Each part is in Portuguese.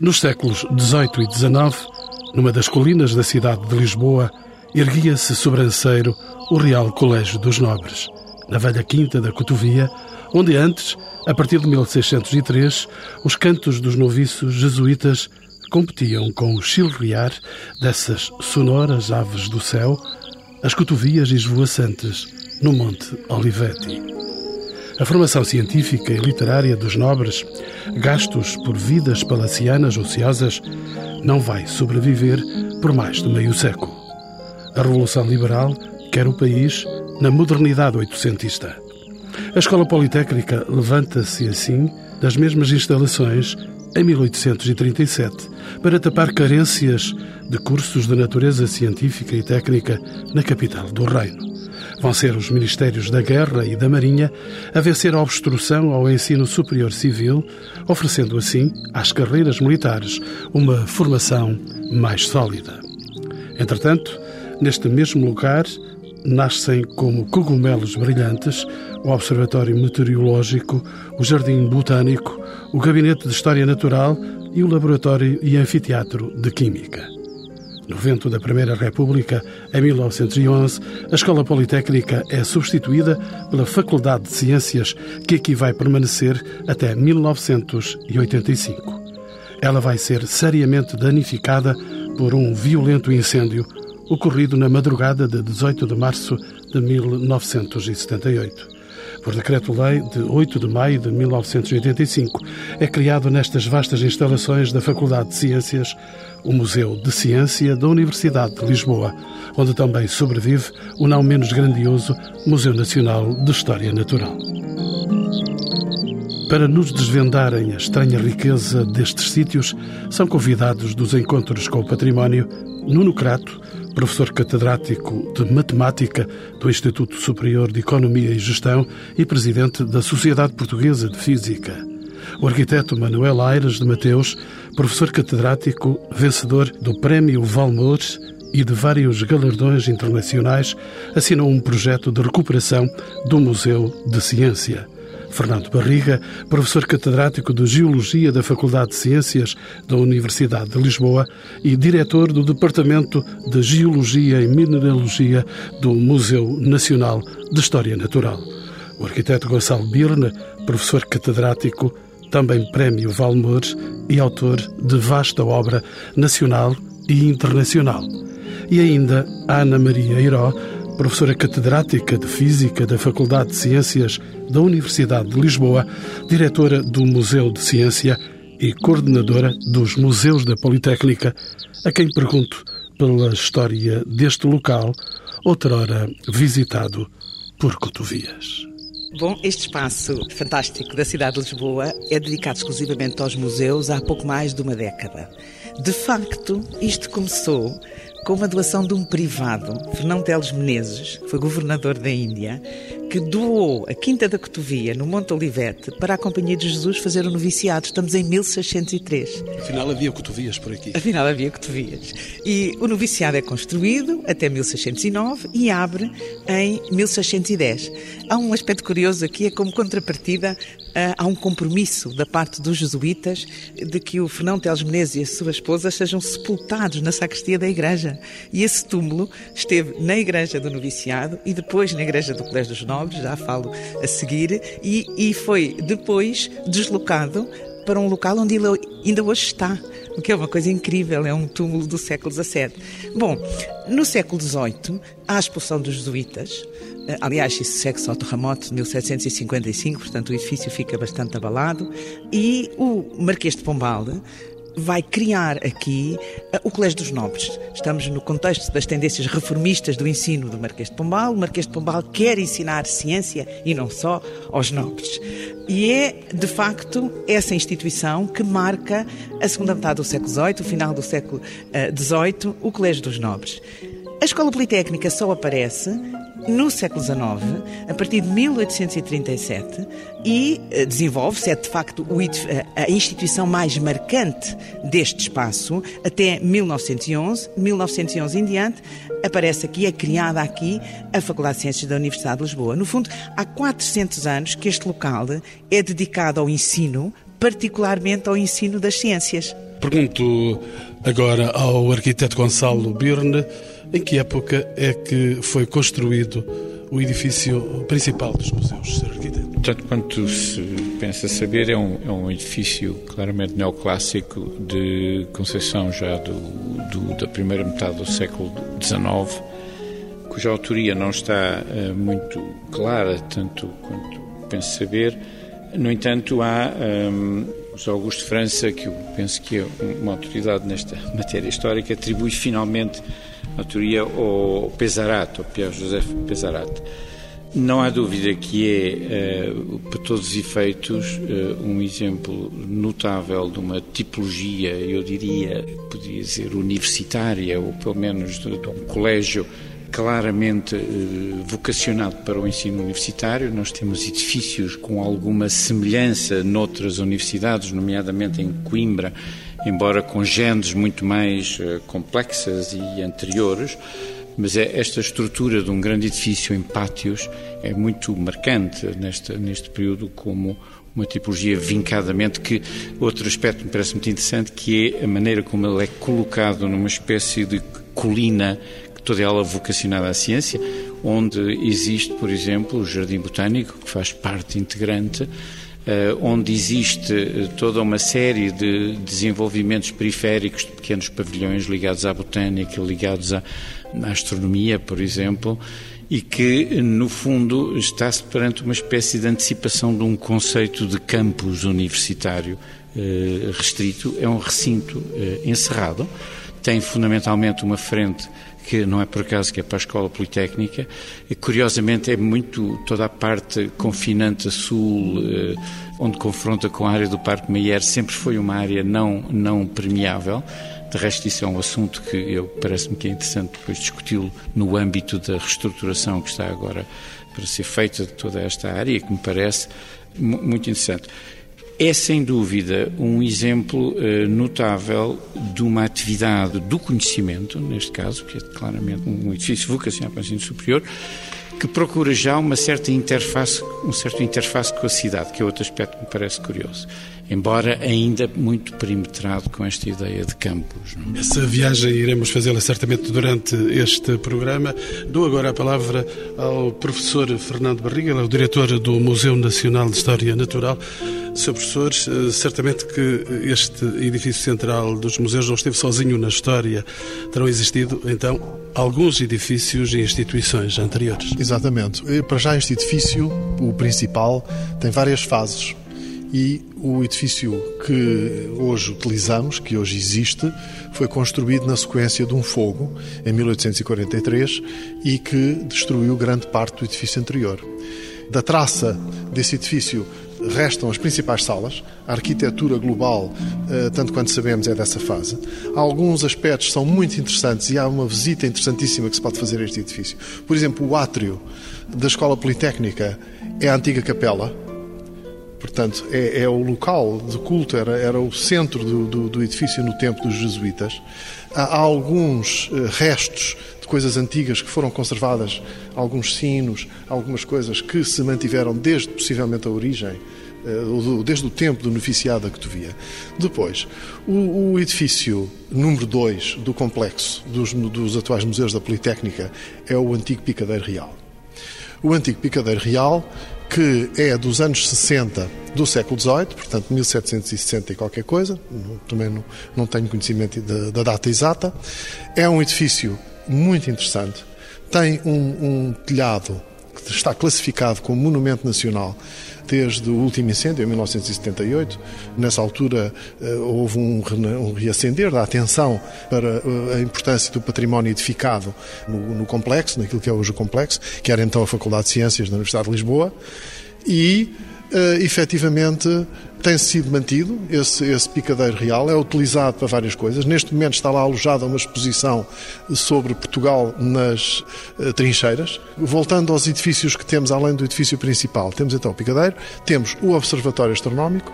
Nos séculos XVIII e XIX, numa das colinas da cidade de Lisboa, erguia-se sobranceiro o Real Colégio dos Nobres, na velha quinta da Cotovia, onde antes, a partir de 1603, os cantos dos noviços jesuítas competiam com o chilrear dessas sonoras aves do céu, as cotovias esvoaçantes no Monte Olivetti. A formação científica e literária dos nobres, gastos por vidas palacianas ociosas, não vai sobreviver por mais de meio século. A Revolução Liberal quer o país na modernidade oitocentista. A Escola Politécnica levanta-se assim das mesmas instalações em 1837 para tapar carências de cursos de natureza científica e técnica na capital do Reino. Vão ser os Ministérios da Guerra e da Marinha a vencer a obstrução ao ensino superior civil, oferecendo assim às carreiras militares uma formação mais sólida. Entretanto, neste mesmo lugar, nascem como cogumelos brilhantes o Observatório Meteorológico, o Jardim Botânico, o Gabinete de História Natural e o Laboratório e Anfiteatro de Química. No vento da Primeira República, em 1911, a Escola Politécnica é substituída pela Faculdade de Ciências, que aqui vai permanecer até 1985. Ela vai ser seriamente danificada por um violento incêndio ocorrido na madrugada de 18 de março de 1978 por decreto-lei de 8 de maio de 1985, é criado nestas vastas instalações da Faculdade de Ciências o Museu de Ciência da Universidade de Lisboa, onde também sobrevive o não menos grandioso Museu Nacional de História Natural. Para nos desvendarem a estranha riqueza destes sítios, são convidados dos encontros com o património Nuno Crato, professor catedrático de Matemática do Instituto Superior de Economia e Gestão e presidente da Sociedade Portuguesa de Física. O arquiteto Manuel Aires de Mateus, professor catedrático, vencedor do Prémio Valmores e de vários galardões internacionais, assinou um projeto de recuperação do Museu de Ciência. Fernando Barriga, professor catedrático de Geologia da Faculdade de Ciências da Universidade de Lisboa e diretor do Departamento de Geologia e Mineralogia do Museu Nacional de História Natural. O arquiteto Gonçalo Birne, professor catedrático, também Prémio Valmores e autor de vasta obra nacional e internacional. E ainda Ana Maria Iró, professora catedrática de Física da Faculdade de Ciências da Universidade de Lisboa, diretora do Museu de Ciência e coordenadora dos Museus da Politécnica, a quem pergunto pela história deste local, outrora visitado por cotovias. Bom, este espaço fantástico da cidade de Lisboa é dedicado exclusivamente aos museus há pouco mais de uma década. De facto, isto começou com uma doação de um privado, Fernão Teles Menezes, que foi governador da Índia, que doou a Quinta da Cotovia, no Monte Olivete, para a Companhia de Jesus fazer o noviciado. Estamos em 1603. Afinal, havia cotovias por aqui. Afinal, havia cotovias. E o noviciado é construído até 1609 e abre em 1610. Há um aspecto curioso aqui, é como contrapartida ah, há um compromisso da parte dos jesuítas de que o Fernão Teles Menezes e a sua esposa sejam sepultados na sacristia da igreja. E esse túmulo esteve na igreja do noviciado e depois na igreja do Colégio dos Já falo a seguir, e, e foi depois deslocado para um local onde ele ainda hoje está, o que é uma coisa incrível, é um túmulo do século XVII. Bom, no século XVIII, há a expulsão dos jesuítas, eh, aliás, isso segue-se ao terremoto de 1755, portanto o edifício fica bastante abalado, e o Marquês de Pombal vai criar aqui uh, o Colégio dos Nobres. Estamos no contexto das tendências reformistas do ensino do Marquês de Pombal. O Marquês de Pombal quer ensinar ciência e não só aos nobres. E é, de facto, essa instituição que marca a segunda metade do século XVIII, o final do século XVIII, uh, o Colégio dos Nobres. A Escola Politécnica só aparece no século XIX, a partir de 1837, e eh, desenvolve-se, é de facto a instituição mais marcante deste espaço, até 1911. 1911 em diante, aparece aqui, é criada aqui a Faculdade de Ciências da Universidade de Lisboa. No fundo, há 400 anos que este local é dedicado ao ensino, particularmente ao ensino das ciências. Pergunto agora ao arquiteto Gonçalo Birne em que época é que foi construído o edifício principal dos museus, Sr. Arquiteto? Tanto quanto se pensa saber, é um, é um edifício claramente neoclássico de concepção já do, do, da primeira metade do século XIX, cuja autoria não está uh, muito clara, tanto quanto penso saber. No entanto, há um, José Augusto França, que eu penso que é uma autoridade nesta matéria histórica, atribui finalmente ao Pesarat, ao Pierre Joseph Pesarat. Não há dúvida que é, eh, para todos os efeitos, eh, um exemplo notável de uma tipologia, eu diria, poderia dizer universitária, ou pelo menos de, de um colégio claramente eh, vocacionado para o ensino universitário. Nós temos edifícios com alguma semelhança noutras universidades, nomeadamente em Coimbra, embora com géneros muito mais uh, complexas e anteriores, mas é esta estrutura de um grande edifício em pátios é muito marcante neste, neste período como uma tipologia vincadamente que outro aspecto me parece muito interessante que é a maneira como ele é colocado numa espécie de colina toda ela vocacionada à ciência onde existe por exemplo o jardim botânico que faz parte integrante eh, onde existe eh, toda uma série de desenvolvimentos periféricos de pequenos pavilhões ligados à botânica, ligados à, à astronomia, por exemplo, e que, no fundo, está-se perante uma espécie de antecipação de um conceito de campus universitário eh, restrito. É um recinto encerrado, tem fundamentalmente uma frente que não é por acaso que é para a Escola Politécnica, e curiosamente é muito toda a parte confinante a sul, eh, onde confronta com a área do Parque Meyer, sempre foi uma área não, não permeável. De resto, isso é um assunto que eu parece-me que é interessante depois discuti-lo no âmbito da reestruturação que está agora para ser feita de toda esta área, que me parece muito interessante é sem dúvida um exemplo uh, notável de uma atividade do conhecimento, neste caso, que é claramente um edifício vocacionado para o ensino superior, que procura já uma certa interface, um certo interface com a cidade, que é outro aspecto que me parece curioso embora ainda muito perimetrado com esta ideia de campos. Não? É? Essa viagem iremos fazê-la certamente durante este programa. Dou agora a palavra ao professor Fernando Barriga, ele é o diretor do Museu Nacional de História Natural. Sr. Professor, eh, certamente que este edifício central dos museus não esteve sozinho na história. Terão existido, então, alguns edifícios e instituições anteriores. Exatamente. Para já, este edifício, o principal, tem várias fases e o edifício que hoje utilizamos, que hoje existe, foi construído na sequência de um fogo em 1843 e que destruiu grande parte do edifício anterior. Da traça desse edifício restam as principais salas, a arquitetura global, eh, tanto quanto sabemos, é dessa fase. Alguns aspectos são muito interessantes e há uma visita interessantíssima que se pode fazer a este edifício. Por exemplo, o átrio da Escola Politécnica é a antiga capela, Portanto, é, é, o local de culto, era, era o centro do, do, do, edifício no tempo dos jesuítas. Há, alguns uh, restos de coisas antigas que foram conservadas, alguns sinos, algumas coisas que se mantiveram desde possivelmente a origem, uh, desde o tempo do noviciado da Cotovia. Depois, o, o edifício número 2 do complexo dos, dos atuais museus da Politécnica é o antigo Picadeiro Real. O antigo Picadeiro Real que é dos anos 60 do século XVIII, portanto 1760 e qualquer coisa, também não, não tenho conhecimento da, da, data exata. É um edifício muito interessante, tem um, um telhado que está classificado como Monumento Nacional desde o último incêndio, em 1978. Nessa altura eh, houve um, reacender da atenção para eh, a importância do património edificado no, no, complexo, naquilo que é hoje o complexo, que era então a Faculdade de Ciências da Universidade de Lisboa, e uh, efetivamente tem sido mantido esse, esse picadeiro real, é utilizado para várias coisas. Neste momento está lá alojada uma exposição sobre Portugal nas uh, trincheiras. Voltando aos edifícios que temos, além do edifício principal, temos então o picadeiro, temos o Observatório Astronómico,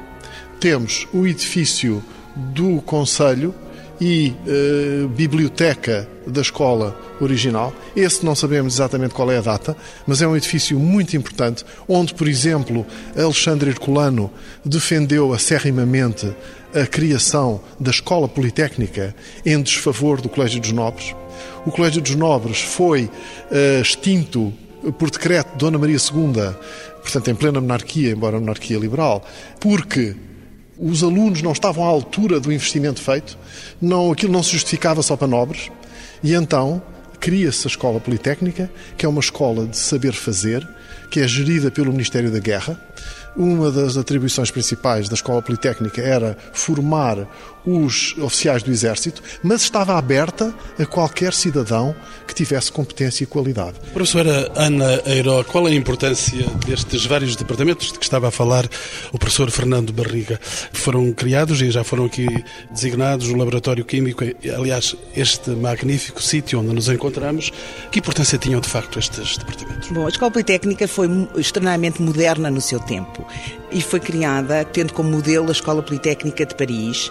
temos o edifício do Conselho, e uh, biblioteca da escola original. Esse não sabemos exatamente qual é a data, mas é um edifício muito importante, onde, por exemplo, Alexandre Herculano defendeu acerrimamente a criação da escola politécnica em desfavor do Colégio dos Nobres. O Colégio dos Nobres foi uh, extinto por decreto de Dona Maria II, portanto em plena monarquia, embora monarquia liberal, porque os alunos não estavam à altura do investimento feito, não, aquilo não se justificava só para nobres, e então cria-se a Escola Politécnica, que é uma escola de saber fazer, que é gerida pelo Ministério da Guerra. Uma das atribuições principais da Escola Politécnica era formar os oficiais do Exército, mas estava aberta a qualquer cidadão que tivesse competência e qualidade. Professora Ana Eiro, qual é a importância destes vários departamentos de que estava a falar o professor Fernando Barriga? Foram criados e já foram aqui designados o Laboratório Químico, aliás, este magnífico sítio onde nos encontramos. Que importância tinham de facto estes departamentos? Bom, a Escola Politécnica foi extremamente moderna no seu tempo e foi criada tendo como modelo a Escola Politécnica de Paris,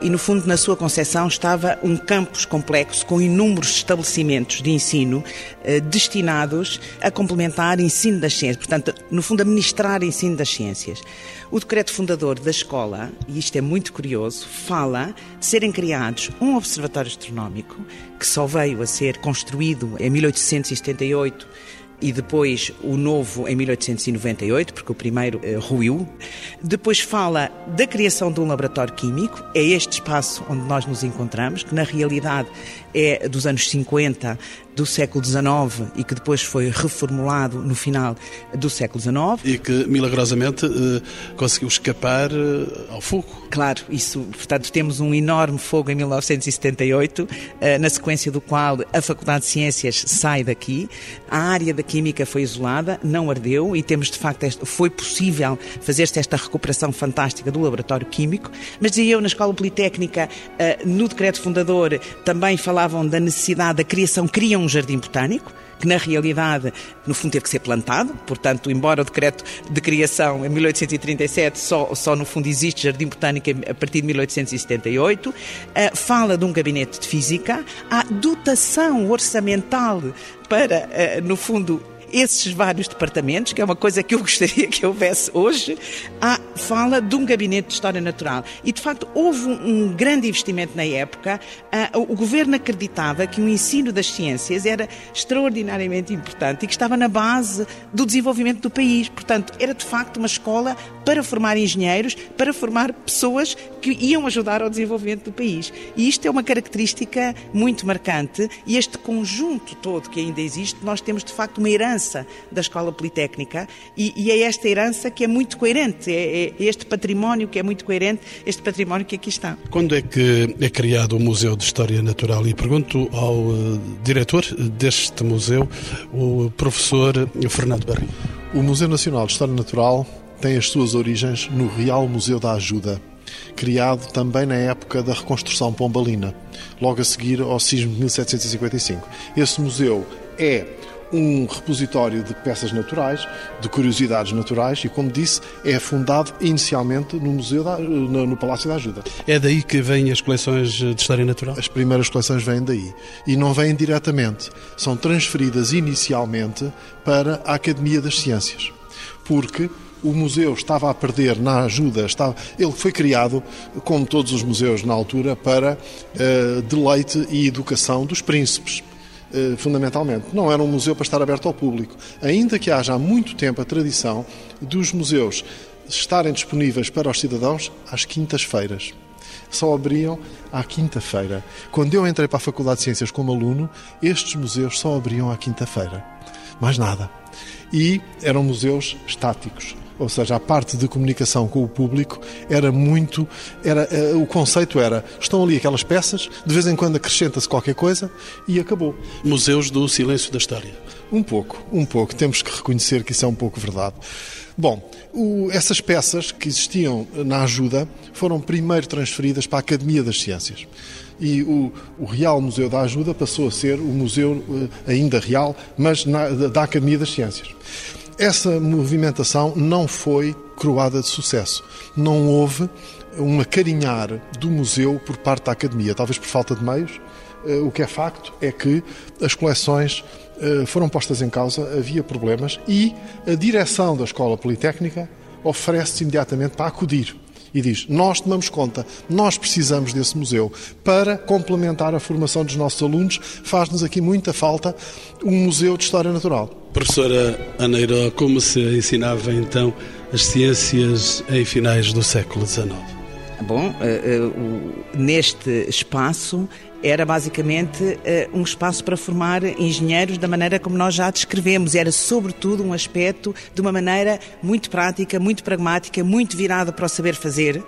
e, no fundo, na sua concepção estava um campus complexo com inúmeros estabelecimentos de ensino eh, destinados a complementar ensino das ciências, portanto, no fundo, a ministrar ensino das ciências. O decreto fundador da escola, e isto é muito curioso, fala de serem criados um observatório astronómico, que só veio a ser construído em 1878 e depois o novo em 1898, porque o primeiro uh, ruiu. Depois fala da criação de um laboratório químico, é este espaço onde nós nos encontramos, que na realidade é dos anos 50 do século XIX e que depois foi reformulado no final do século XIX. E que milagrosamente eh, conseguiu escapar eh, ao fogo. Claro, isso, portanto, temos um enorme fogo em 1978, eh, na sequência do qual a Faculdade de Ciências sai daqui, a área da Química foi isolada, não ardeu e temos, de facto, foi possível fazer-se esta recuperação fantástica do laboratório químico, mas dizia eu, na Escola Politécnica, no decreto fundador, também falavam da necessidade da criação, criam um jardim botânico, que na realidade, no fundo, teve que ser plantado. Portanto, embora o decreto de criação em 1837 só, só no fundo existe jardim botânico a partir de 1878, eh, fala de um gabinete de física, há dotação orçamental para, eh, no fundo, esses vários departamentos, que é uma coisa que eu gostaria que houvesse hoje, há, fala de um gabinete de História Natural. E, de facto, houve um, grande investimento na época. Uh, o governo acreditava que o ensino das ciências era extraordinariamente importante e que estava na base do desenvolvimento do país. Portanto, era de facto uma escola para formar engenheiros, para formar pessoas que iam ajudar ao desenvolvimento do país. E isto é uma característica muito marcante e este conjunto todo que ainda existe, nós temos de facto uma herança da Escola Politécnica e, e é esta herança que é muito coerente, é, é, este património que é muito coerente, este património que aqui está. Quando é que é criado o Museu de História Natural? E pergunto ao uh, diretor deste museu, o professor Fernando Barrinho. O Museu Nacional de História Natural tem as suas origens no Real Museu da Ajuda, criado também na época da reconstrução pombalina, logo a seguir ao sismo de 1755. Esse museu é um repositório de peças naturais, de curiosidades naturais e, como disse, é fundado inicialmente no Museu da, no, no, Palácio da Ajuda. É daí que vêm as coleções de História Natural? As primeiras coleções vêm daí. E não vêm diretamente. São transferidas inicialmente para a Academia das Ciências. Porque o museu estava a perder na ajuda, estava, ele foi criado, como todos os museus na altura, para uh, deleite e educação dos príncipes. Eh, fundamentalmente. Não era um museu para estar aberto ao público. Ainda que haja há muito tempo a tradição dos museus estarem disponíveis para os cidadãos às quintas-feiras. Só abriam à quinta-feira. Quando eu entrei para a Faculdade de Ciências como aluno, estes museus só abriam à quinta-feira. Mais nada. E eram museus estáticos ou seja, a parte de comunicação com o público era muito, era o conceito era, estão ali aquelas peças, de vez em quando acrescenta-se qualquer coisa e acabou. Museus do silêncio da história. Um pouco, um pouco. Temos que reconhecer que isso é um pouco verdade. Bom, o, essas peças que existiam na ajuda foram primeiro transferidas para a Academia das Ciências. E o, o Real Museu da Ajuda passou a ser o museu eh, ainda real, mas na, da Academia das Ciências. Essa movimentação não foi coroada de sucesso. Não houve um acarinhar do museu por parte da Academia, talvez por falta de meios. Eh, o que é facto é que as coleções eh, foram postas em causa, havia problemas e a direção da Escola Politécnica oferece-se imediatamente para acudir e diz: Nós tomamos conta, nós precisamos desse museu para complementar a formação dos nossos alunos. Faz-nos aqui muita falta um museu de história natural. Professora Aneiro, como se ensinava então as ciências em finais do século XIX? Bom, uh, uh, neste espaço era basicamente uh, um espaço para formar engenheiros da maneira como nós já descrevemos. Era, sobretudo, um aspecto de uma maneira muito prática, muito pragmática, muito virada para o saber fazer.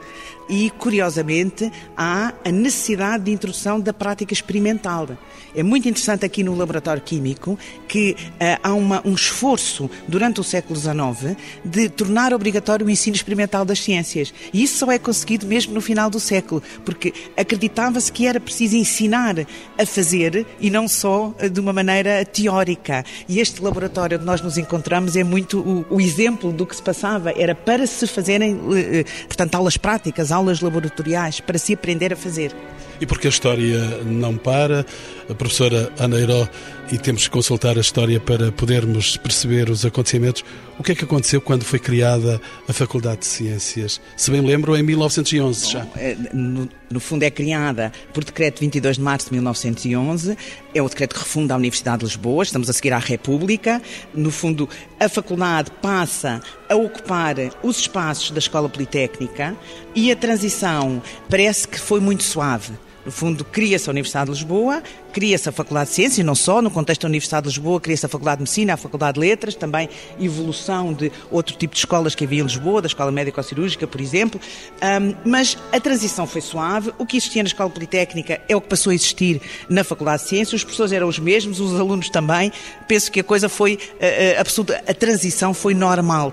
E, curiosamente, há a necessidade de introdução da prática experimental. É muito interessante aqui no laboratório químico que uh, há uma, um esforço durante o século XIX de tornar obrigatório o ensino experimental das ciências. E isso só é conseguido mesmo no final do século, porque acreditava-se que era preciso ensinar a fazer e não só de uma maneira teórica. E este laboratório onde nós nos encontramos é muito o, o exemplo do que se passava. Era para se fazerem, eh, eh, portanto, aulas práticas, aulas laboratoriais, para se aprender a fazer. E porque a história não para, a professora Aneiró, e temos que consultar a história para podermos perceber os acontecimentos. O que é que aconteceu quando foi criada a Faculdade de Ciências? Se bem lembro, em 1911 já. Eh, no, no fundo é criada por decreto 22 de março de 1911, é o decreto que refunda a Universidade de Lisboa, estamos a seguir à República. No fundo, a faculdade passa a ocupar os espaços da Escola Politécnica e a transição parece que foi muito suave. No fundo, cria-se a Universidade de Lisboa, cria-se a Faculdade de Ciências, não só, no contexto da Universidade de Lisboa, cria-se a Faculdade de Medicina, a Faculdade de Letras, também evolução de outro tipo de escolas que havia em Lisboa, da Escola Médico-Cirúrgica, por exemplo. Um, mas a transição foi suave. O que existia na Escola Politécnica é o que passou a existir na Faculdade de Ciências. Os professores eram os mesmos, os alunos também. Penso que a coisa foi, uh, uh, absoluta, a transição foi normal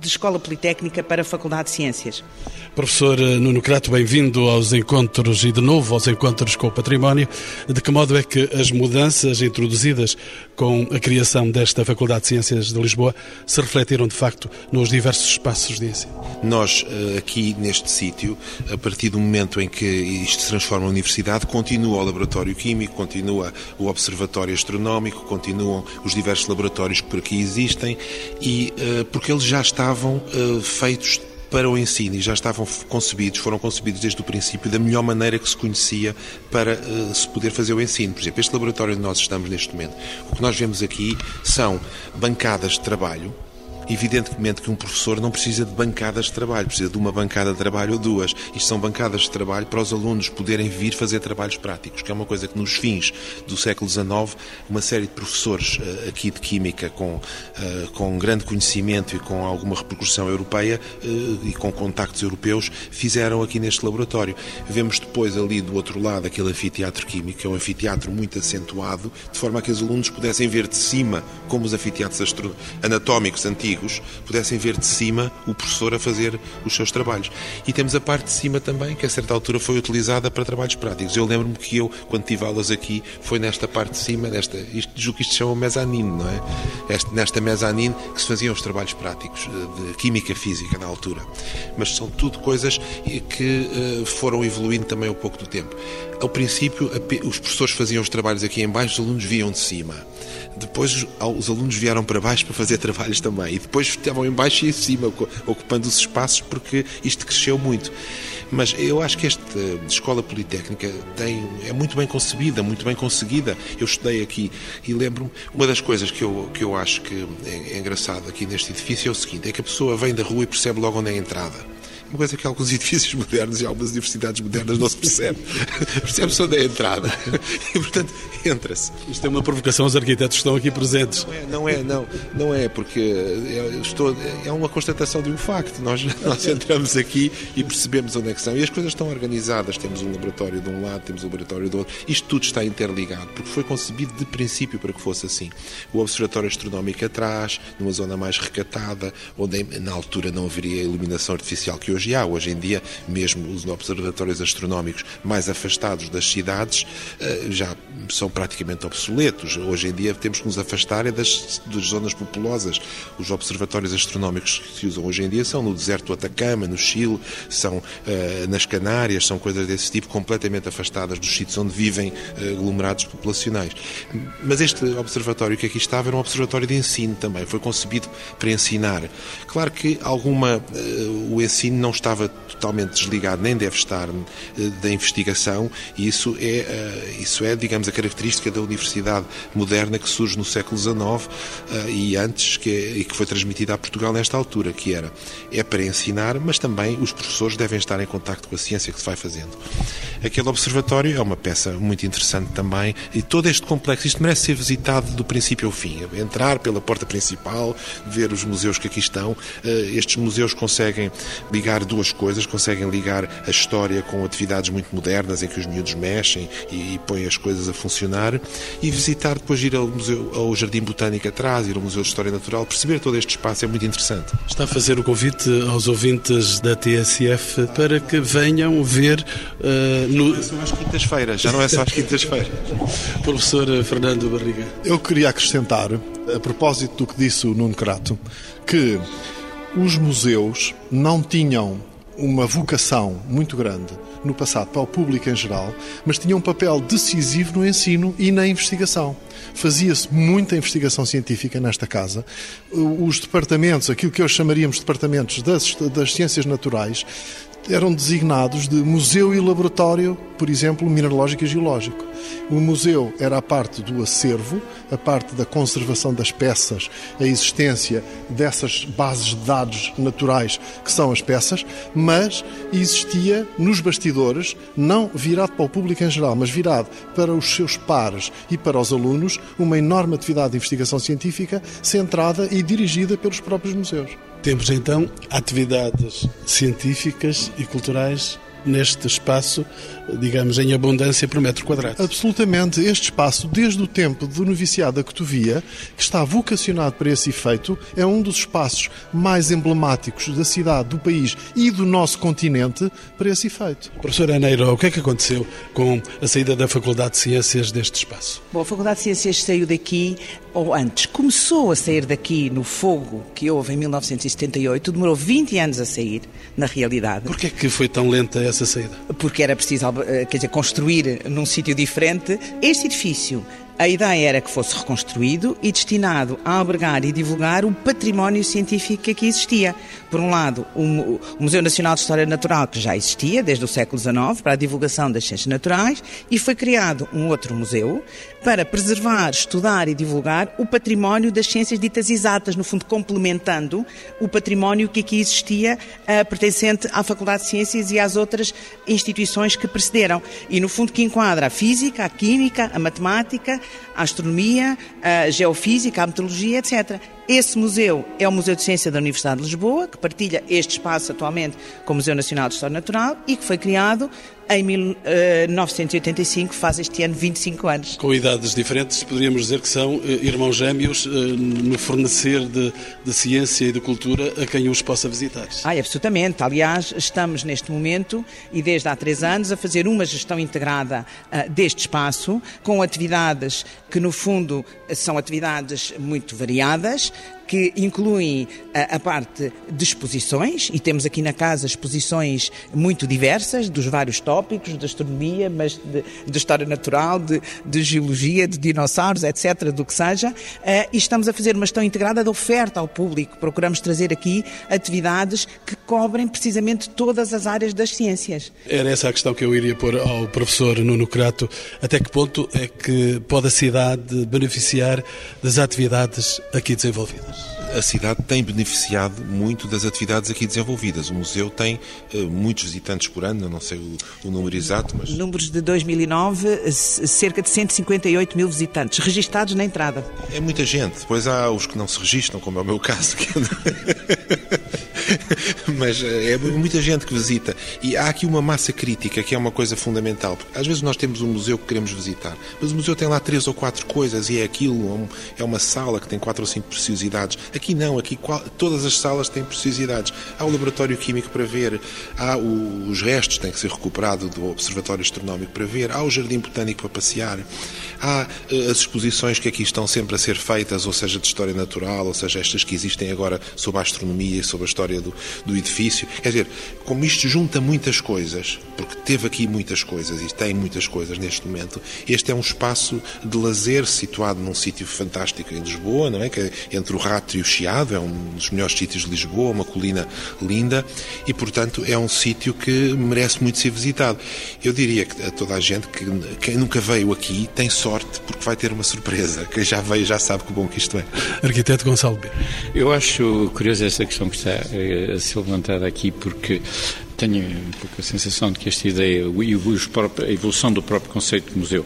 de Escola Politécnica para a Faculdade de Ciências. Professor Nuno Crato, bem-vindo aos encontros e de novo aos encontros com o património. De que modo é que as mudanças introduzidas com a criação desta Faculdade de Ciências de Lisboa se refletiram de facto nos diversos espaços de ensino? Nós, eh, aqui neste sítio, a partir do momento em que isto se transforma em universidade, continua o laboratório químico, continua o observatório astronómico, continuam os diversos laboratórios que por aqui existem e eh, porque eles já estavam eh, feitos para o ensino e já estavam concebidos, foram concebidos desde o princípio da melhor maneira que se conhecia para uh, se poder fazer o ensino. Por exemplo, este laboratório onde nós estamos neste momento, o que nós vemos aqui são bancadas de trabalho Evidentemente que um professor não precisa de bancadas de trabalho, precisa de uma bancada de trabalho ou duas. Isto são bancadas de trabalho para os alunos poderem vir fazer trabalhos práticos, que é uma coisa que nos fins do século XIX, uma série de professores eh, aqui de Química com, eh, com grande conhecimento e com alguma repercussão europeia eh, e com contactos europeus fizeram aqui neste laboratório. Vemos depois ali do outro lado aquele anfiteatro químico, é um anfiteatro muito acentuado, de forma a que os alunos pudessem ver de cima, como os anfiteatros anatómicos antigos, amigos pudessem ver de cima o professor a fazer os seus trabalhos. E temos a parte de cima também, que a certa altura foi utilizada para trabalhos práticos. Eu lembro-me que eu, quando tive aulas aqui, foi nesta parte de cima, nesta, isto, julgo que isto se chama mezanine, não é? Este, nesta mezanine que se faziam os trabalhos práticos eh, de química física na altura. Mas são tudo coisas que uh, foram evoluindo também ao pouco do tempo. Ao princípio, os professores faziam os trabalhos aqui em baixo, os alunos viam de cima. Depois os alunos vieram para baixo para fazer trabalhos também. E depois estavam em baixo e em cima, ocupando os espaços, porque isto cresceu muito. Mas eu acho que esta escola politécnica tem, é muito bem concebida, muito bem conseguida. Eu estudei aqui e lembro-me, uma das coisas que eu, que eu acho que é, é engraçado aqui neste edifício é o seguinte: é que a pessoa vem da rua e percebe logo onde é a entrada Uma coisa que alguns edifícios modernos e algumas universidades modernas não se percebe. Percebe-se onde é a entrada. E, portanto, entra-se. Isto é uma provocação aos arquitetos que estão aqui presentes. Não é, não é, não, não é porque estou, é uma constatação de um facto. Nós, nós entramos aqui e percebemos onde é que são. E as coisas estão organizadas. Temos um laboratório de um lado, temos um laboratório do outro. Isto tudo está interligado, porque foi concebido de princípio para que fosse assim. O Observatório Astronómico atrás, numa zona mais recatada, onde na altura não haveria a iluminação artificial que hoje há. Hoje em dia, mesmo os observatórios astronómicos mais afastados das cidades eh, já são praticamente obsoletos. Hoje em dia temos que nos afastar é das, das zonas populosas. Os observatórios astronómicos que se usam hoje em dia são no deserto do Atacama, no Chile, são uh, nas Canárias, são coisas desse tipo completamente afastadas dos sítios onde vivem uh, aglomerados populacionais. Mas este observatório que aqui estava era um observatório de ensino também, foi concebido para ensinar. Claro que alguma uh, o ensino não estava totalmente desligado, nem deve estar da investigação, e isso é, isso é, digamos, a característica da universidade moderna que surge no século XIX e antes, que, e que foi transmitida a Portugal nesta altura, que era é para ensinar, mas também os professores devem estar em contacto com a ciência que se vai fazendo. Aquele observatório é uma peça muito interessante também e todo este complexo, isto merece ser visitado do princípio ao fim. Entrar pela porta principal, ver os museus que aqui estão. Eh, estes museus conseguem ligar duas coisas, conseguem ligar a história com atividades muito modernas em que os miúdos mexem e põem as coisas a funcionar e visitar, depois ir ao, museu, ao Jardim Botânico atrás, ir ao Museu de História Natural, perceber todo este espaço é muito interessante. Está a fazer o convite aos ouvintes da TSF para que venham ver uh, no... Já são às quintas-feiras, já não é só às quintas-feiras. Professor Fernando Barriga. Eu queria acrescentar, a propósito do que disse o Nuno Crato, que os museus não tinham uma vocação muito grande no passado para o público em geral, mas tinham um papel decisivo no ensino e na investigação. Fazia-se muita investigação científica nesta casa. Os departamentos, aquilo que hoje chamaríamos de departamentos das, das ciências naturais, eram designados de museu e laboratório, por exemplo, mineralógico e geológico. O museu era a parte do acervo, a parte da conservação das peças, a existência dessas bases de dados naturais que são as peças, mas existia nos bastidores, não virado para o público em geral, mas virado para os seus pares e para os alunos, uma enorme atividade de investigação científica centrada e dirigida pelos próprios museus. Temos então atividades científicas e culturais neste espaço, digamos, em abundância por metro quadrado. Absolutamente. Este espaço, desde o tempo do noviciado da Cotovia, que está vocacionado para esse efeito, é um dos espaços mais emblemáticos da cidade, do país e do nosso continente para esse efeito. Professor Aneiro, o que é que aconteceu com a saída da Faculdade de Ciências deste espaço? Bom, a Faculdade de Ciências saiu daqui, ou antes, começou a sair daqui no fogo que houve em 1978, demorou 20 anos a sair, na realidade. Porquê é que foi tão lenta essa saída? Porque era preciso quer dizer, construir num sítio diferente. Este edifício a ideia era que fosse reconstruído e destinado a albergar e divulgar o património científico que aqui existia. Por um lado, o Museu Nacional de História Natural, que já existia desde o século XIX, para a divulgação das ciências naturais, e foi criado um outro museu para preservar, estudar e divulgar o património das ciências ditas exatas, no fundo complementando o património que aqui existia, uh, pertencente à Faculdade de Ciências e às outras instituições que precederam. E, no fundo, que enquadra a física, a química, a matemática, a astronomia, a geofísica, a meteorologia, etc. Esse museu é o Museu de Ciência da Universidade de Lisboa, que partilha este espaço atualmente com o Museu Nacional de História Natural e que foi criado em 1985, faz este ano 25 anos. Com idades diferentes, poderíamos dizer que são eh, irmãos gêmeos eh, no fornecer de, de, ciência e de cultura a quem os possa visitar. Ah, absolutamente. Aliás, estamos neste momento e desde há três anos a fazer uma gestão integrada deste espaço, com atividades que, no fundo, são atividades muito variadas, que incluem a, a, parte de exposições, e temos aqui na casa exposições muito diversas, dos vários tópicos, de astronomia, mas de, de história natural, de, de, geologia, de dinossauros, etc., do que seja, uh, e estamos a fazer uma gestão integrada da oferta ao público. Procuramos trazer aqui atividades que cobrem precisamente todas as áreas das ciências. Era essa a questão que eu iria pôr ao professor Nuno Crato. Até que ponto é que pode a cidade beneficiar das atividades aqui desenvolvidas? A cidade tem beneficiado muito das atividades aqui desenvolvidas. O museu tem uh, muitos visitantes por ano, não sei o, o, número exato, mas... Números de 2009, cerca de 158 mil visitantes registados na entrada. É muita gente. Depois há os que não se registram, como é o meu caso. mas eh, é muita gente que visita. E há aqui uma massa crítica que é uma coisa fundamental. Porque às vezes nós temos um museu que queremos visitar, mas o museu tem lá três ou quatro coisas e é aquilo, é uma sala que tem quatro ou cinco preciosidades. Aqui não, aqui todas as salas têm preciosidades. Há o laboratório químico para ver, há os restos têm que ser recuperado do observatório astronómico para ver, há o jardim botânico para passear, há eh, as exposições que aqui estão sempre a ser feitas, ou seja, de história natural, ou seja, estas que existem agora sobre a astronomia e sobre a história do, do edifício. Quer dizer, como isto junta muitas coisas, porque teve aqui muitas coisas e tem muitas coisas neste momento, este é um espaço de lazer situado num sítio fantástico em Lisboa, não é? Que é entre o Rato e o Chiado, é um dos melhores sítios de Lisboa, uma colina linda e, portanto, é um sítio que merece muito ser visitado. Eu diria que a toda a gente que quem nunca veio aqui tem sorte porque vai ter uma surpresa. Quem já veio já sabe que bom que isto é. Arquiteto Gonçalo B. Eu acho curiosa essa questão que está eh, a ser levantada aqui porque tenho um pouco a sensação de que esta ideia e a evolução do próprio conceito de museu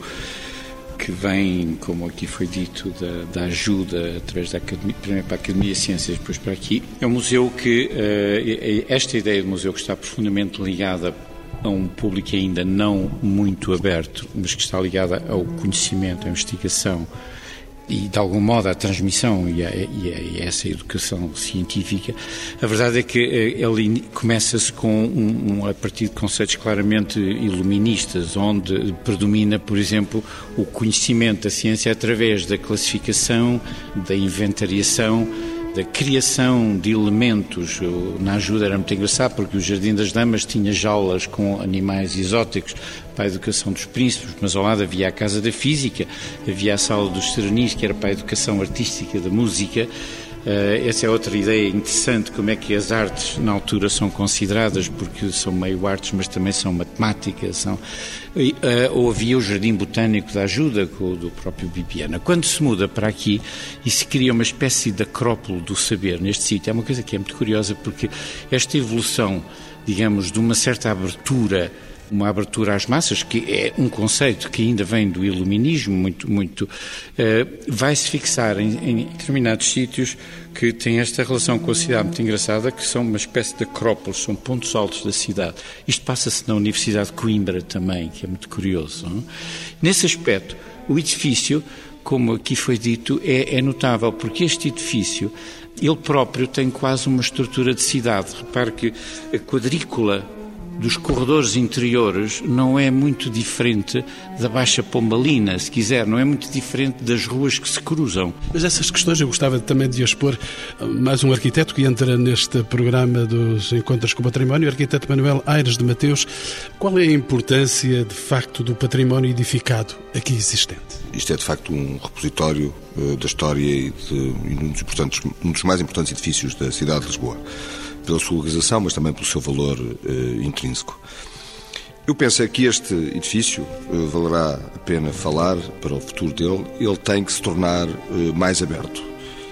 que vem, como aqui foi dito, da, da ajuda através da Academia, primeiro para a Academia de Ciências, depois para aqui. É um museu que, uh, esta ideia de museu que está profundamente ligada a um público ainda não muito aberto, mas que está ligada ao conhecimento, à investigação, e de algum modo à transmissão e a, e a, essa educação científica, a verdade é que eh, ele começa-se com um, um, a partir de conceitos claramente iluministas, onde predomina, por exemplo, o conhecimento da ciência através da classificação, da inventariação, da criação de elementos. Na ajuda era muito engraçado porque o Jardim das Damas tinha jaulas com animais exóticos para a educação dos príncipes, mas ao lado havia a Casa da Física, havia a Sala dos Serenis, que era para a educação artística da música. Uh, essa é outra ideia interessante, como é que as artes na altura são consideradas, porque são meio artes, mas também são matemática, são... Uh, ou havia o Jardim Botânico da Ajuda, do próprio Bibiana. Quando se muda para aqui e se cria uma espécie de acrópole do saber neste sítio, é uma coisa que é muito curiosa, porque esta evolução, digamos, de uma certa abertura uma abertura às massas, que é um conceito que ainda vem do iluminismo, muito, muito uh, vai-se fixar em, em, determinados sítios que têm esta relação com a cidade muito engraçada, que são uma espécie de acrópolis, são pontos altos da cidade. Isto passa-se na Universidade de Coimbra também, que é muito curioso. Não? Nesse aspecto, o edifício, como aqui foi dito, é, é notável, porque este edifício ele próprio tem quase uma estrutura de cidade. Repare que a quadrícula dos corredores interiores não é muito diferente da Baixa Pombalina, se quiser, não é muito diferente das ruas que se cruzam. Mas essas questões eu gostava também de expor mais um arquiteto que entra neste programa dos Encontros com o Património, o arquiteto Manuel Aires de Mateus. Qual é a importância, de facto, do património edificado aqui existente? Isto é, de facto, um repositório uh, da história e de, um, dos um dos mais importantes edifícios da cidade de Lisboa pela sua localização, mas também pelo seu valor uh, intrínseco. Eu penso que este edifício uh, valerá a pena falar para o futuro dele. Ele tem que se tornar uh, mais aberto.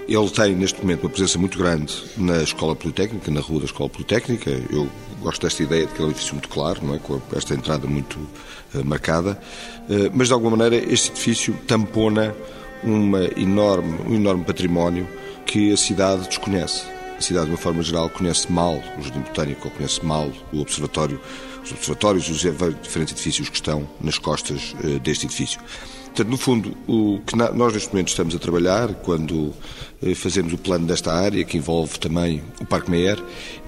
Ele tem, neste momento, uma presença muito grande na Escola Politécnica, na rua da Escola Politécnica. Eu gosto desta ideia de que é um edifício muito claro, não é? com esta entrada muito marcada. mas, de alguma maneira, este edifício tampona uma enorme, um enorme património que a cidade desconhece a cidade, de uma forma geral, conhece mal o Jardim Botânico, ou conhece mal o Observatório, os observatórios e os diferentes edifícios que estão nas costas uh, deste edifício. Portanto, no fundo, o que nós neste momento estamos a trabalhar, quando uh, fazemos o plano desta área, que envolve também o Parque Meyer,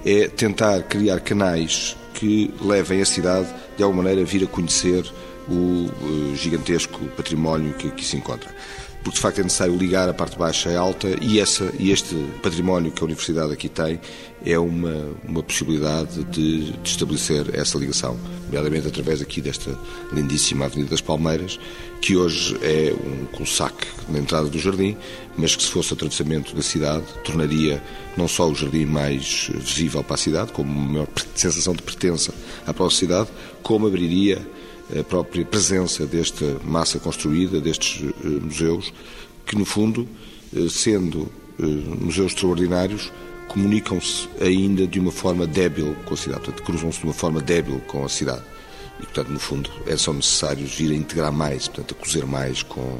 é tentar criar canais que levem a cidade, de alguma maneira, a vir a conhecer o uh, gigantesco património que aqui se encontra porque de facto é necessário ligar a parte baixa à alta e, essa, e este património que a Universidade aqui tem é uma, uma possibilidade de, de estabelecer essa ligação, nomeadamente através aqui desta lindíssima Avenida das Palmeiras, que hoje é um cul-de-sac na entrada do jardim, mas que se fosse atravessamento da cidade, tornaria não só o jardim mais visível para a cidade, como uma maior sensação de pertença à própria cidade, como abriria a própria presença desta massa construída, destes eh, museus, que no fundo, eh, sendo museus extraordinários comunicam-se ainda de uma forma débil com a cidade, portanto, cruzam-se de uma forma débil com a cidade. E, portanto, no fundo, é, são necessários vir a integrar mais, portanto, a cozer mais com,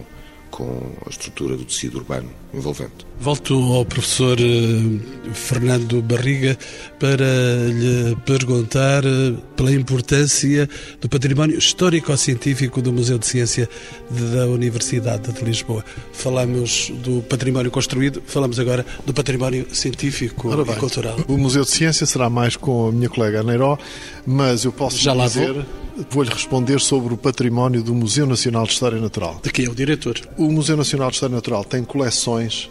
com a estrutura do tecido urbano envolvente. Volto ao professor eh, Fernando Barriga para lhe perguntar eh, pela importância do património histórico-científico do Museu de Ciência da Universidade de Lisboa. Falamos do património construído, falamos agora do património científico bem, e cultural. O Museu de Ciência será mais com a minha colega Neiró, mas eu posso Já lá dizer... vou. Vou-lhe responder sobre o património do Museu Nacional de História Natural. De quem é o diretor? O Museu Nacional de História Natural tem coleções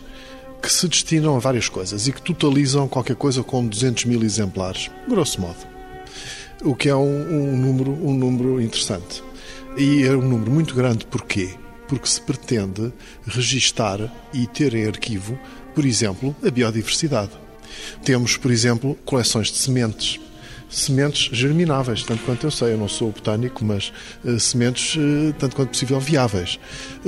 que se destinam a várias coisas e que totalizam qualquer coisa como 200 mil exemplares, grosso modo. O que é um, um número, um número interessante. E é um número muito grande, porquê? Porque se pretende registar e ter em arquivo, por exemplo, a biodiversidade. Temos, por exemplo, coleções de sementes sementes germináveis, tanto quanto eu sei. Eu não sou botânico, mas uh, sementes, uh, tanto quanto possível, viáveis.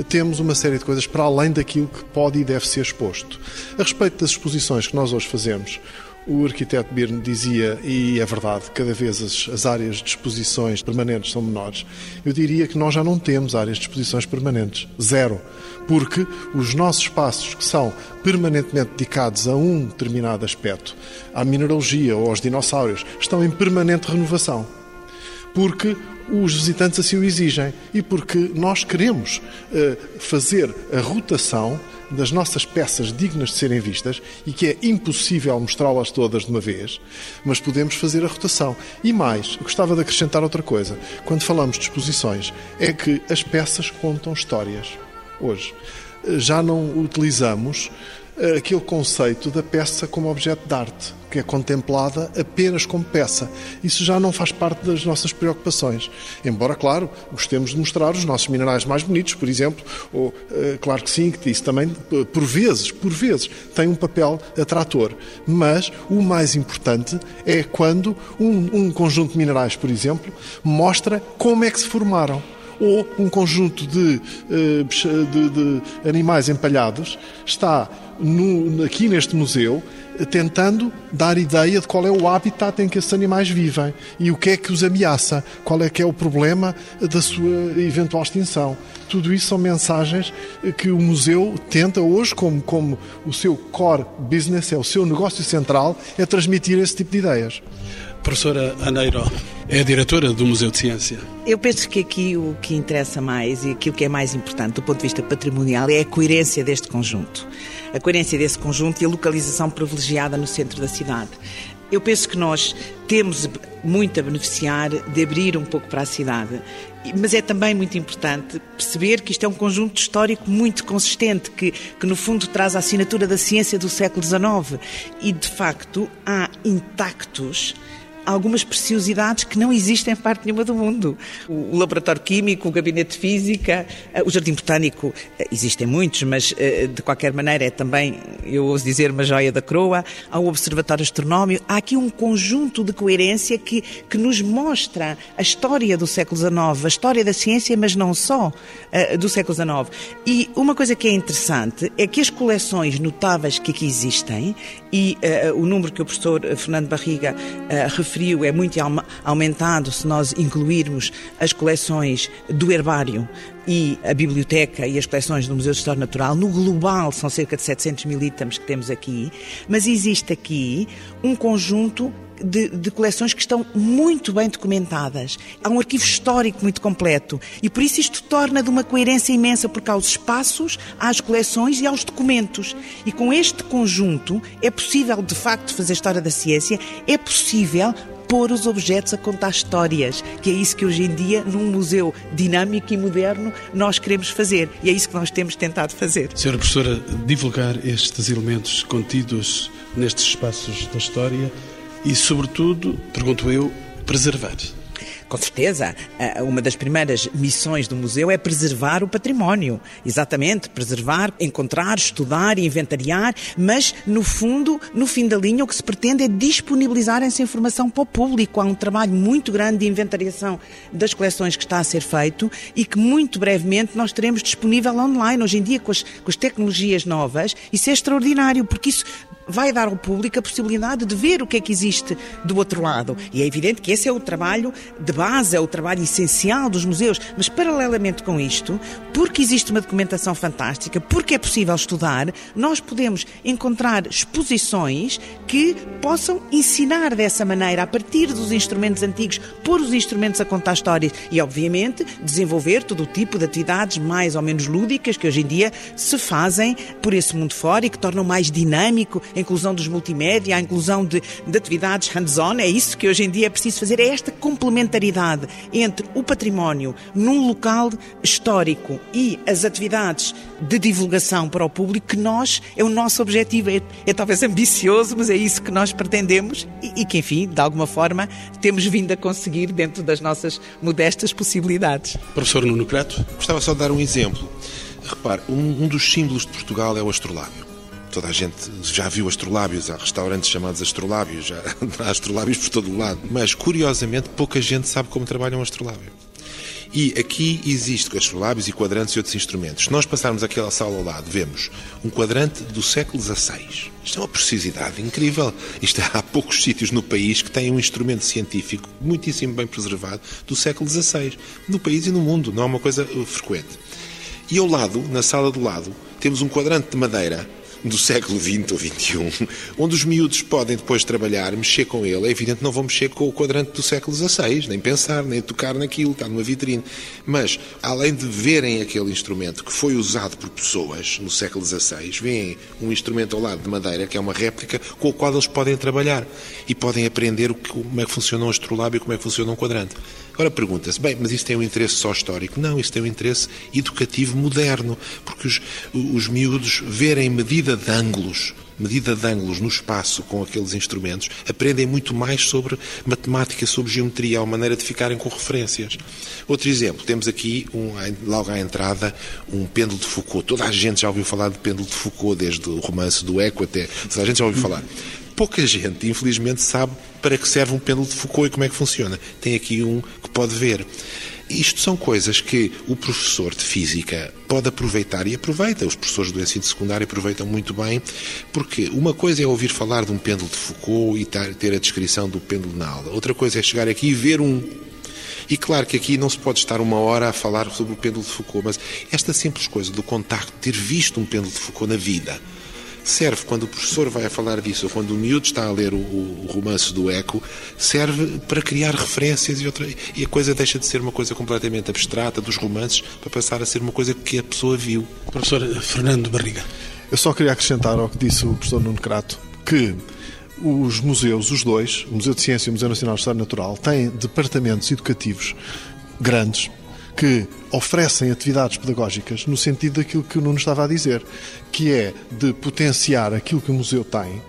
Temos uma série de coisas para além daquilo que pode e deve ser exposto. A respeito das exposições que nós hoje fazemos, o arquiteto Birne dizia, e é verdade, cada vez as, as, áreas de exposições permanentes são menores. Eu diria que nós já não temos áreas de exposições permanentes. Zero. Porque os nossos espaços, que são permanentemente dedicados a um determinado aspecto, à mineralogia ou aos dinossauros, estão em permanente renovação. Porque os visitantes assim o exigem e porque nós queremos uh, fazer a rotação das nossas peças dignas de serem vistas e que é impossível mostrá-las todas de uma vez, mas podemos fazer a rotação. E mais, gostava de acrescentar outra coisa. Quando falamos de exposições, é que as peças contam histórias. Hoje, já não utilizamos aquele conceito da peça como objeto de arte, que é contemplada apenas como peça. Isso já não faz parte das nossas preocupações. Embora, claro, gostemos de mostrar os nossos minerais mais bonitos, por exemplo, ou, eh, claro que sim, que isso também, por vezes, por vezes, tem um papel atrator. Mas o mais importante é quando um, um conjunto de minerais, por exemplo, mostra como é que se formaram ou um conjunto de, eh, de, de animais empalhados está no, aqui neste museu tentando dar ideia de qual é o habitat em que esses animais vivem e o que é que os ameaça, qual é que é o problema da sua eventual extinção. Tudo isso são mensagens que o museu tenta hoje, como, como o seu core business, é o seu negócio central, é transmitir esse tipo de ideias. Professora Aneiro, é a diretora do Museu de Ciência. Eu penso que aqui o que interessa mais e aquilo que é mais importante do ponto de vista patrimonial é a coerência deste conjunto. A coerência desse conjunto e a localização privilegiada no centro da cidade. Eu penso que nós temos muito a beneficiar de abrir um pouco para a cidade, mas é também muito importante perceber que isto é um conjunto histórico muito consistente, que, que no fundo traz a assinatura da ciência do século XIX e, de facto, há intactos algumas preciosidades que não existem em parte nenhuma do mundo. O laboratório químico, o gabinete de física, eh, o jardim botânico, eh, existem muitos, mas eh, de qualquer maneira é também, eu ouso dizer, uma joia da coroa. Há o observatório astronómico. Há aqui um conjunto de coerência que, que nos mostra a história do século XIX, a história da ciência, mas não só do século XIX. E uma coisa que é interessante é que as coleções notáveis que aqui existem, e uh, o número que o professor Fernando Barriga uh, referiu, referiu é muito aumentado se nós incluirmos as coleções do herbário e a biblioteca e as coleções do Museu de História Natural. No global são cerca de 700 mil itens que temos aqui, mas existe aqui um conjunto de, de, coleções que estão muito bem documentadas. Há um arquivo histórico muito completo e por isso isto torna de uma coerência imensa, porque há os espaços, as coleções e há os documentos. E com este conjunto é possível, de facto, fazer história da ciência, é possível pôr os objetos a contar histórias, que é isso que hoje em dia, num museu dinâmico e moderno, nós queremos fazer. E é isso que nós temos tentado fazer. Senhora Professora, divulgar estes elementos contidos nestes espaços da história e, sobretudo, pergunto eu, preservar. Com certeza, uma das primeiras missões do museu é preservar o património. Exatamente, preservar, encontrar, estudar e inventariar, mas, no fundo, no fim da linha, o que se pretende é disponibilizar essa informação para o público. Há um trabalho muito grande de inventariação das coleções que está a ser feito e que muito brevemente nós teremos disponível online. Hoje em dia, com as, com as tecnologias novas, isso é extraordinário, porque isso vai dar ao público a possibilidade de ver o que é que existe do outro lado. E é evidente que esse é o trabalho de base, é o trabalho essencial dos museus. Mas, paralelamente com isto, porque existe uma documentação fantástica, porque é possível estudar, nós podemos encontrar exposições que possam ensinar dessa maneira, a partir dos instrumentos antigos, pôr os instrumentos a contar histórias e, obviamente, desenvolver todo o tipo de atividades mais ou menos lúdicas que hoje em dia se fazem por esse mundo fora e que tornam mais dinâmico a inclusão dos multimédia, a inclusão de, de atividades hands-on. É isso que hoje em dia é preciso fazer, é esta complementaridade entre o património num local histórico e as atividades de divulgação para o público que nós, é o nosso objetivo. É, é talvez ambicioso, mas é isso que nós pretendemos e, e que, enfim, de alguma forma, temos vindo a conseguir dentro das nossas modestas possibilidades. Professor Nuno Creto. Gostava só de dar um exemplo. Repare, um, um dos símbolos de Portugal é o astrolábio. Toda a gente já viu astrolábios, há restaurantes chamados astrolábios, já há astrolábios por todo o lado. Mas, curiosamente, pouca gente sabe como trabalha um astrolábio. E aqui existe astrolábios e quadrantes e outros instrumentos. Se nós passarmos aquela sala ao lado, vemos um quadrante do século XVI. Isto é uma precisidade incrível. Isto há poucos sítios no país que têm um instrumento científico muitíssimo bem preservado do século XVI. No país e no mundo, não é uma coisa frequente. E ao lado, na sala do lado, temos um quadrante de madeira do século XX ou XXI, onde os miúdos podem depois trabalhar, mexer com ele. É evidente que não vão mexer com o quadrante do século XVI, nem pensar, nem tocar naquilo, está numa vitrine. Mas, além de verem aquele instrumento que foi usado por pessoas no século XVI, veem um instrumento ao lado de madeira, que é uma réplica, com o qual eles podem trabalhar e podem aprender como é que funciona um astrolábio e como é que funciona um quadrante. Agora pergunta-se, bem, mas isso tem um interesse só histórico? Não, isso tem um interesse educativo moderno, porque os, os miúdos verem medida de ângulos, medida de ângulos no espaço com aqueles instrumentos, aprendem muito mais sobre matemática, sobre geometria, a maneira de ficarem com referências. Outro exemplo, temos aqui, um, logo à entrada, um pêndulo de Foucault. Toda a gente já ouviu falar de pêndulo de Foucault, desde o romance do Eco até. Toda a gente já ouviu falar pouca gente, infelizmente, sabe para que serve um pêndulo de Foucault e como é que funciona. Tem aqui um que pode ver. Isto são coisas que o professor de física pode aproveitar e aproveita. Os professores do ensino secundário aproveitam muito bem, porque uma coisa é ouvir falar de um pêndulo de Foucault e ter a descrição do pêndulo na aula. Outra coisa é chegar aqui e ver um. E claro que aqui não se pode estar uma hora a falar sobre o pêndulo de Foucault, mas esta simples coisa do contacto, ter visto um pêndulo de Foucault na vida, serve quando o professor vai a falar disso, ou quando o miúdo está a ler o, o romance do Eco, serve para criar referências e, outra, e a coisa deixa de ser uma coisa completamente abstrata dos romances para passar a ser uma coisa que a pessoa viu. Professor Fernando Barriga. Eu só queria acrescentar ao que disse o professor Nuno Crato que os museus, os dois, o Museu de Ciência e o Museu Nacional de História Natural, têm departamentos educativos grandes que oferecem atividades pedagógicas no sentido daquilo que o Nuno estava a dizer, que é de potenciar aquilo que o museu tem,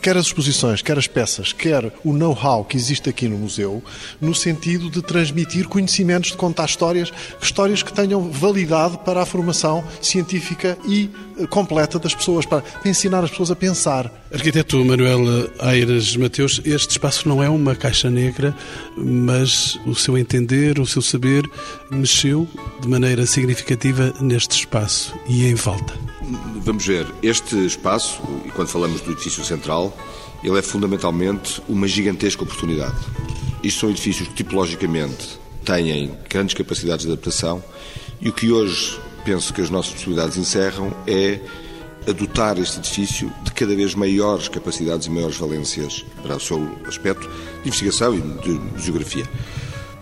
quer as exposições, quer as peças, quer o know-how que existe aqui no museu, no sentido de transmitir conhecimentos, de contar histórias, histórias que tenham validade para a formação científica e eh, completa das pessoas, para ensinar as pessoas a pensar. Arquiteto Manuel Aires Mateus, este espaço não é uma caixa negra, mas o seu entender, o seu saber, mexeu de maneira significativa neste espaço e em volta. Vamos ver, este espaço, e quando falamos do edifício central, ele é fundamentalmente uma gigantesca oportunidade. Isto são edifícios que tipologicamente têm grandes capacidades de adaptação e o que hoje penso que as nossas possibilidades encerram é adotar este edifício de cada vez maiores capacidades e maiores valências para o seu aspecto de investigação e de geografia.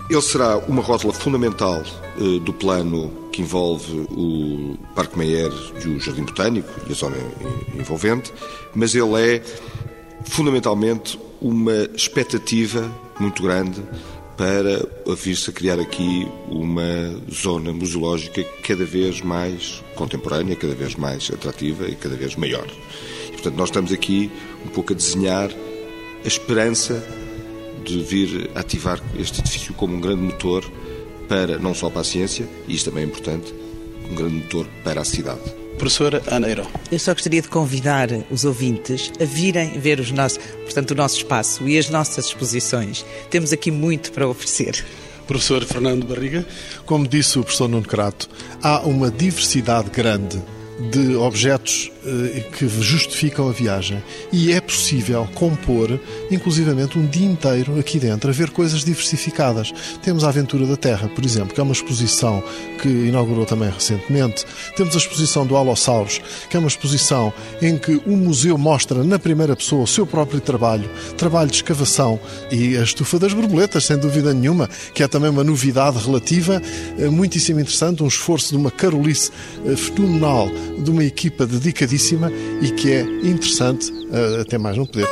Ele será uma rótula fundamental uh, do plano que envolve o Parque Meyer e o Jardim Botânico e a zona envolvente, mas ele é fundamentalmente uma expectativa muito grande para vir-se a criar aqui uma zona museológica cada vez mais contemporânea, cada vez mais atrativa e cada vez maior. E, portanto, nós estamos aqui um pouco a desenhar a esperança de vir ativar este edifício como um grande motor para, não só para a ciência, e isto também é importante, um grande motor para a cidade. Professora Ana. Eu só gostaria de convidar os ouvintes a virem ver os nossos, portanto, o nosso espaço e as nossas exposições. Temos aqui muito para oferecer. Professor Fernando Barriga. Como disse o professor Nuno Crato, há uma diversidade grande de objetos que justificam a viagem. E é possível compor, inclusivamente, um dia inteiro aqui dentro, a ver coisas diversificadas. Temos a Aventura da Terra, por exemplo, que é uma exposição que inaugurou também recentemente. Temos a exposição do Allossauros, que é uma exposição em que o museu mostra na primeira pessoa o seu próprio trabalho, trabalho de escavação e a estufa das borboletas, sem dúvida nenhuma, que é também uma novidade relativa, eh, muitíssimo interessante, um esforço de uma carolice eh, fenomenal de uma equipa dedicadíssima e que é interessante, até mais não poder.